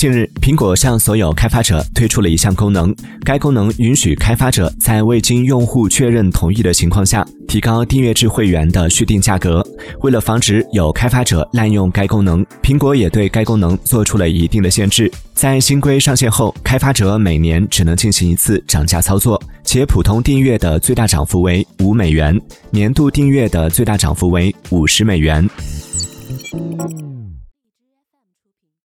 近日苹果向所有开发者推出了一项功能该功能允许开发者在未经用户确认同意的情况下提高订阅制会员的续订价格为了防止有开发者滥用该功能苹果也对该功能做出了一定的限制。在新规上线后开发者每年只能进行一次涨价操作且普通订阅的最大涨幅为五美元。年度订阅的最大涨幅为五十美元。